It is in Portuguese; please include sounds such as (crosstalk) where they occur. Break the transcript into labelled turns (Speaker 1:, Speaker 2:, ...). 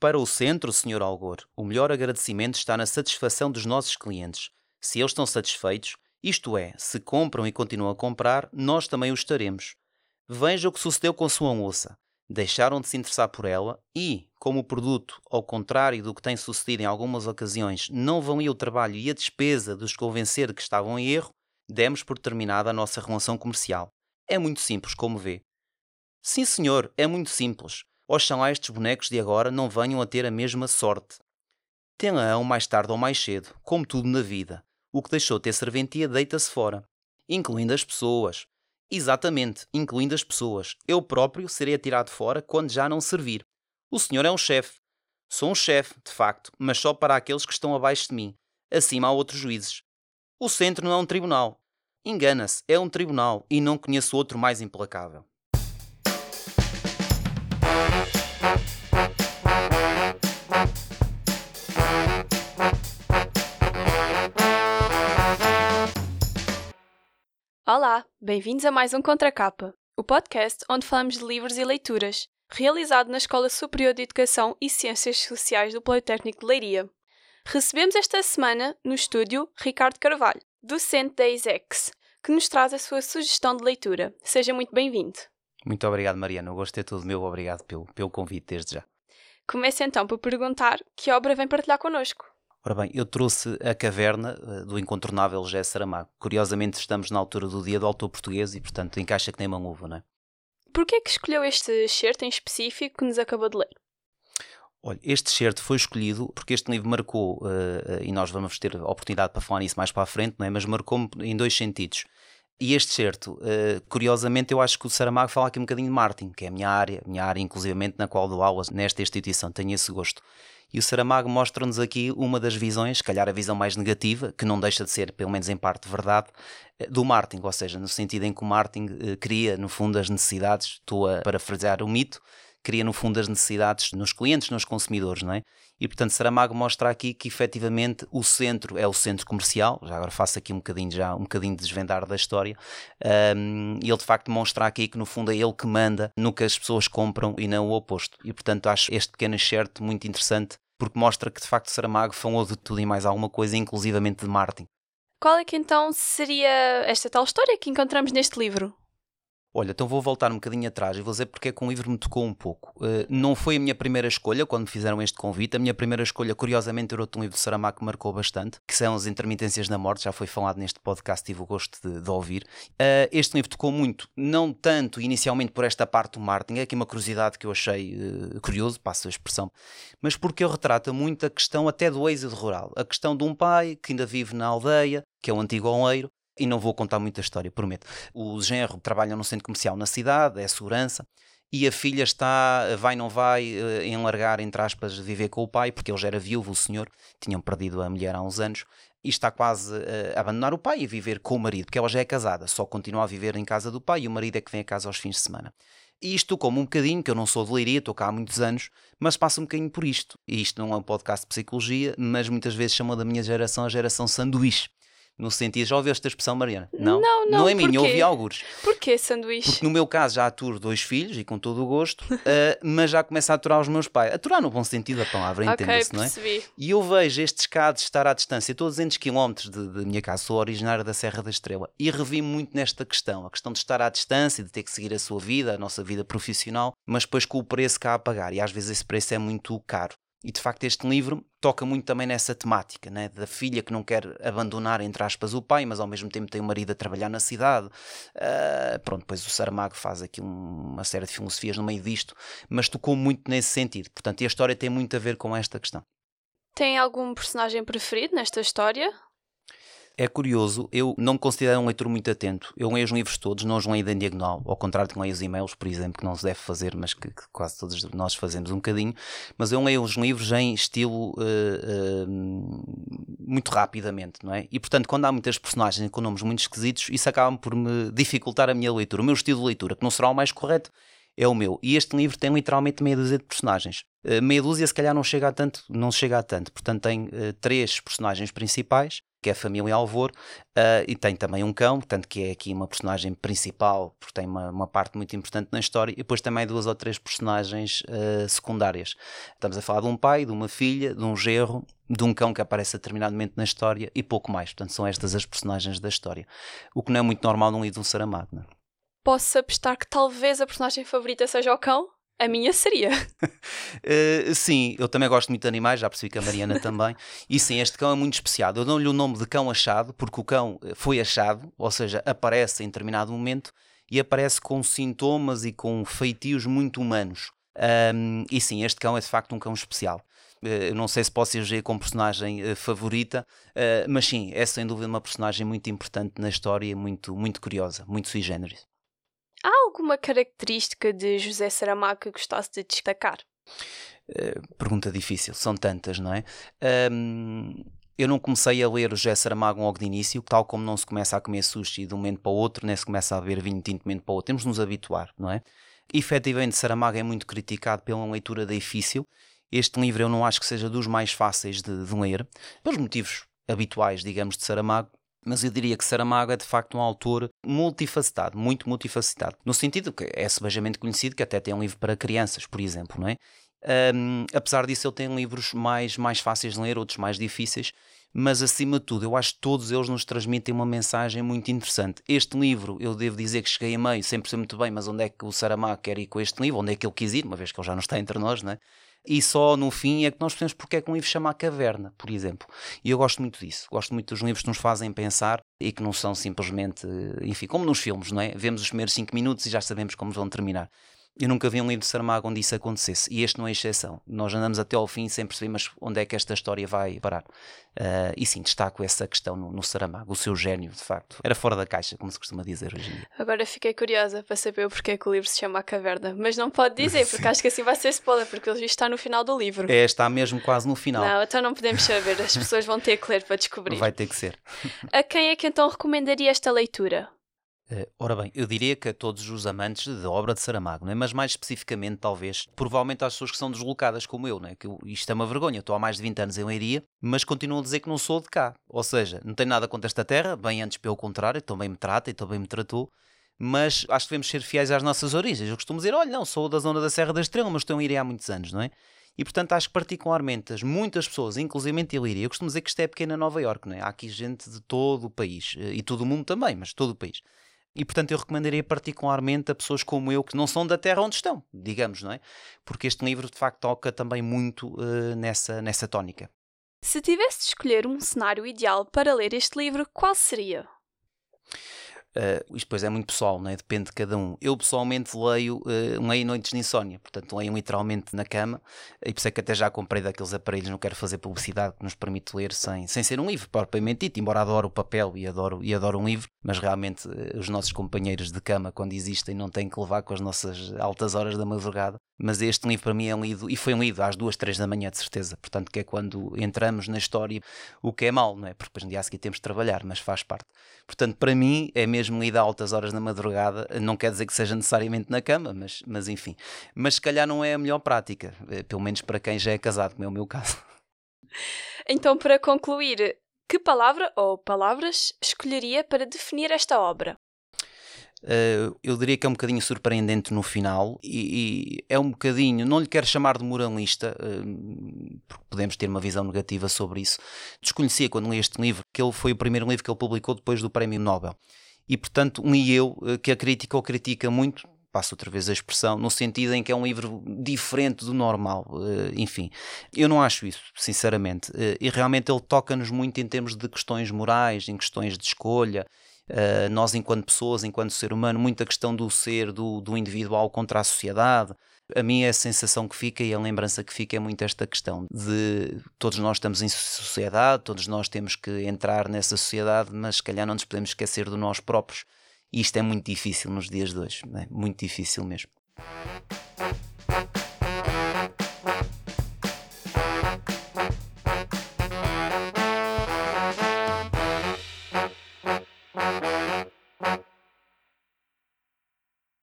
Speaker 1: Para o centro, Sr. Algor, o melhor agradecimento está na satisfação dos nossos clientes. Se eles estão satisfeitos, isto é, se compram e continuam a comprar, nós também o estaremos. Veja o que sucedeu com sua moça. Deixaram de se interessar por ela e, como o produto, ao contrário do que tem sucedido em algumas ocasiões, não ir o trabalho e a despesa de os convencer de que estavam em erro, demos por terminada a nossa relação comercial. É muito simples, como vê. Sim, senhor, é muito simples. Oxalá estes bonecos de agora não venham a ter a mesma sorte. Tem-a mais tarde ou mais cedo, como tudo na vida. O que deixou de ter serventia deita-se fora. Incluindo as pessoas. Exatamente, incluindo as pessoas. Eu próprio serei atirado fora quando já não servir. O senhor é um chefe. Sou um chefe, de facto, mas só para aqueles que estão abaixo de mim. Acima há outros juízes. O centro não é um tribunal. Engana-se, é um tribunal e não conheço outro mais implacável.
Speaker 2: Olá, bem-vindos a mais um Contracapa, o podcast onde falamos de livros e leituras, realizado na Escola Superior de Educação e Ciências Sociais do Politécnico de Leiria. Recebemos esta semana, no estúdio, Ricardo Carvalho, docente da ISEX, que nos traz a sua sugestão de leitura. Seja muito bem-vindo.
Speaker 1: Muito obrigado, Mariana. O gosto é todo meu. Obrigado pelo, pelo convite desde já.
Speaker 2: Comece então por perguntar que obra vem partilhar connosco.
Speaker 1: Ora bem, eu trouxe A Caverna, eh, do incontornável José Saramago. Curiosamente, estamos na altura do dia do autor português e, portanto, encaixa que nem uma uva, não é?
Speaker 2: Porquê é que escolheu este excerto em específico que nos acabou de ler?
Speaker 1: Olha, este excerto foi escolhido porque este livro marcou, uh, e nós vamos ter a oportunidade para falar nisso mais para a frente, não é? mas marcou-me em dois sentidos. E este certo, uh, curiosamente, eu acho que o Saramago fala aqui um bocadinho de Martin, que é a minha área, minha área inclusivamente na qual dou aulas nesta instituição, tenho esse gosto. E o Saramago mostra-nos aqui uma das visões, se calhar a visão mais negativa, que não deixa de ser, pelo menos em parte, verdade, eh, do Martin, ou seja, no sentido em que o Martin uh, cria, no fundo, as necessidades, estou a parafrasear o mito, cria no fundo as necessidades nos clientes, nos consumidores, não é? E portanto Saramago mostra aqui que efetivamente o centro é o centro comercial, já agora faço aqui um bocadinho já um bocadinho de desvendar da história, um, ele de facto mostra aqui que no fundo é ele que manda no que as pessoas compram e não o oposto. E portanto acho este pequeno excerto muito interessante porque mostra que de facto Saramago falou de tudo e mais alguma coisa, inclusivamente de Martin.
Speaker 2: Qual é que então seria esta tal história que encontramos neste livro?
Speaker 1: Olha, então vou voltar um bocadinho atrás e vou dizer porque é que um livro me tocou um pouco. Uh, não foi a minha primeira escolha quando me fizeram este convite. A minha primeira escolha, curiosamente, era outro livro de Saramago que marcou bastante, que são As Intermitências da Morte, já foi falado neste podcast, tive o gosto de, de ouvir. Uh, este livro tocou muito, não tanto inicialmente por esta parte do marketing, é aqui uma curiosidade que eu achei uh, curioso, passo a expressão, mas porque ele retrata muito a questão até do êxodo rural. A questão de um pai que ainda vive na aldeia, que é o antigo oleiro, e não vou contar muita história, prometo. O genro trabalha num centro comercial na cidade, é segurança, e a filha está, vai não vai, eh, em largar, entre aspas, viver com o pai, porque ele já era viúvo, o senhor, tinham perdido a mulher há uns anos, e está quase a abandonar o pai e viver com o marido, porque ela já é casada, só continua a viver em casa do pai e o marido é que vem a casa aos fins de semana. E isto como um bocadinho, que eu não sou de leiria, estou cá há muitos anos, mas passa um bocadinho por isto. E isto não é um podcast de psicologia, mas muitas vezes chamam da minha geração a geração sanduíche no sentido, já ouviu esta expressão, Mariana?
Speaker 2: Não, não, não,
Speaker 1: não é minha, ouvi alguns.
Speaker 2: Porquê sanduíche?
Speaker 1: Porque no meu caso já aturo dois filhos e com todo o gosto, uh, (laughs) mas já começo a aturar os meus pais. Aturar no bom sentido da palavra, entenda-se, não é? E eu vejo estes casos estar à distância, todos 200 km da minha casa, sou originário da Serra da Estrela, e revi muito nesta questão, a questão de estar à distância, de ter que seguir a sua vida, a nossa vida profissional, mas depois com o preço cá a pagar, e às vezes esse preço é muito caro. E de facto este livro toca muito também nessa temática, né? da filha que não quer abandonar, entre aspas, o pai, mas ao mesmo tempo tem o marido a trabalhar na cidade. Uh, pronto, depois o Saramago faz aqui uma série de filosofias no meio disto, mas tocou muito nesse sentido. Portanto, a história tem muito a ver com esta questão.
Speaker 2: Tem algum personagem preferido nesta história?
Speaker 1: É curioso, eu não me considero um leitor muito atento. Eu leio os livros todos, não os leio em diagonal, ao contrário de que leio os e-mails, por exemplo, que não se deve fazer, mas que, que, quase todos nós fazemos um bocadinho. Mas eu leio os livros em estilo uh, uh, muito rapidamente, não é? E portanto, quando há muitas personagens com nomes muito esquisitos, isso acaba por me dificultar a minha leitura, o meu estilo de leitura, que não será o mais correto, é o meu. E este livro tem literalmente meia dúzia de personagens. Uh, meia dúzia, se calhar, não chega a tanto, não chega a tanto. Portanto, tem uh, três personagens principais que é a família Alvor, uh, e tem também um cão, portanto que é aqui uma personagem principal, porque tem uma, uma parte muito importante na história, e depois também duas ou três personagens uh, secundárias. Estamos a falar de um pai, de uma filha, de um gerro, de um cão que aparece momento na história e pouco mais. Portanto, são estas as personagens da história. O que não é muito normal num livro de um Saramago. É?
Speaker 2: Posso apostar que talvez a personagem favorita seja o cão? A minha seria.
Speaker 1: uh, sim, eu também gosto muito de animais, já percebi que a Mariana (laughs) também. E sim, este cão é muito especial. Eu dou-lhe o nome de cão achado, porque o cão foi achado, ou seja, aparece em determinado momento e aparece com sintomas e com feitios muito humanos. Um, e sim, este cão é de facto um cão especial. Uh, não sei se posso eleger como personagem uh, favorita, mas sim, é sem dúvida uma personagem muito importante na história, muito, muito curiosa, muito sui generis.
Speaker 2: Há alguma característica de José Saramago que gostasse de destacar?
Speaker 1: Uh, pergunta difícil, são tantas, não é? Um, eu não comecei a ler o José Saramago logo de início, tal como não se começa a comer sushi de um momento para o outro, nem se começa a beber vinho tinto de um momento para o outro. Temos de nos habituar, não é? Efetivamente, Saramago é muito criticado pela leitura difícil. Este livro eu não acho que seja dos mais fáceis de, de ler, pelos motivos habituais, digamos, de Saramago, mas eu diria que Saramago é de facto um autor multifacetado, muito multifacetado, no sentido que é sebejamente conhecido que até tem um livro para crianças, por exemplo, não é? Um, apesar disso, ele tem livros mais, mais fáceis de ler, outros mais difíceis, mas acima de tudo, eu acho que todos eles nos transmitem uma mensagem muito interessante. Este livro, eu devo dizer que cheguei a meio, sempre sei muito bem, mas onde é que o Saramago quer ir com este livro? Onde é que ele quis ir, uma vez que ele já não está entre nós, não é? E só no fim é que nós percebemos porque é que um livro chama A Caverna, por exemplo. E eu gosto muito disso. Gosto muito dos livros que nos fazem pensar e que não são simplesmente, enfim, como nos filmes, não é? Vemos os primeiros 5 minutos e já sabemos como vão terminar. Eu nunca vi um livro de Saramago onde isso acontecesse e este não é exceção. Nós andamos até ao fim sem perceber mas onde é que esta história vai parar. Uh, e sim, destaco essa questão no, no, Saramago, o seu gênio, de facto. Era fora da caixa, como se costuma dizer hoje em dia.
Speaker 2: Agora fiquei curiosa para saber o porquê que o livro se chama A Caverna, mas não pode dizer, porque (laughs) acho que assim vai ser spoiler, porque ele está no final do livro.
Speaker 1: É, está mesmo quase no final.
Speaker 2: Não, então não podemos saber, as pessoas vão ter que ler para descobrir.
Speaker 1: Vai ter que ser.
Speaker 2: A quem é que então recomendaria esta leitura?
Speaker 1: Uh, ora bem, eu diria que a todos os amantes da obra de Saramago, é? mas mais especificamente, talvez, provavelmente às pessoas que são deslocadas como eu, é? que eu, isto é uma vergonha. estou há mais de 20 anos em Leiria, mas continuo a dizer que não sou de cá. Ou seja, não tenho nada contra esta terra, bem antes pelo contrário, também me trata e também me tratou. Mas acho que devemos ser fiéis às nossas origens. Eu costumo dizer, olha, não, sou da zona da Serra da Estrela, mas estou em Leiria há muitos anos, não é? E portanto acho que particularmente muitas pessoas, inclusive em Ilíria, eu costumo dizer que isto é pequena Nova York, não é? Há aqui gente de todo o país eh, e todo o mundo também, mas todo o país. E portanto eu recomendaria particularmente a pessoas como eu que não são da terra onde estão, digamos, não é? Porque este livro de facto toca também muito uh, nessa, nessa tónica.
Speaker 2: Se tivesse de escolher um cenário ideal para ler este livro, qual seria?
Speaker 1: Uh, isto depois é muito pessoal, né? depende de cada um. Eu pessoalmente leio, uh, leio noites de insónia, portanto leio literalmente na cama, e por isso é que até já comprei daqueles aparelhos, não quero fazer publicidade, que nos permite ler sem, sem ser um livro, propriamente dito, embora adoro o papel e adoro, e adoro um livro, mas realmente uh, os nossos companheiros de cama, quando existem, não têm que levar com as nossas altas horas da madrugada. Mas este livro para mim é lido, e foi lido às duas, três da manhã, de certeza, portanto que é quando entramos na história, o que é mal, não é? Porque depois no dia a seguir temos de trabalhar, mas faz parte. Portanto, para mim é mesmo lida a altas horas da madrugada, não quer dizer que seja necessariamente na cama, mas, mas enfim. Mas se calhar não é a melhor prática, eh, pelo menos para quem já é casado, como é o meu caso.
Speaker 2: Então, para concluir, que palavra ou palavras escolheria para definir esta obra?
Speaker 1: Uh, eu diria que é um bocadinho surpreendente no final e, e, é um bocadinho, não lhe quero chamar de moralista, uh, porque podemos ter uma visão negativa sobre isso. Desconhecia quando li este livro que ele foi o primeiro livro que ele publicou depois do Prémio Nobel e portanto li eu eh, que a crítica o critica muito passo outra vez a expressão, no sentido em que é um livro diferente do normal. Enfim, eu não acho isso, sinceramente. E realmente ele toca-nos muito em termos de questões morais, em questões de escolha. Uh, nós, enquanto pessoas, enquanto ser humano, muita questão do ser, do, do individual contra a sociedade a mim a sensação que fica e a lembrança que fica é muito esta questão de todos nós estamos em sociedade, todos nós temos que entrar nessa sociedade, mas se calhar não nos podemos esquecer de nós próprios. E isto é muito difícil nos dias de hoje, é? muito difícil mesmo.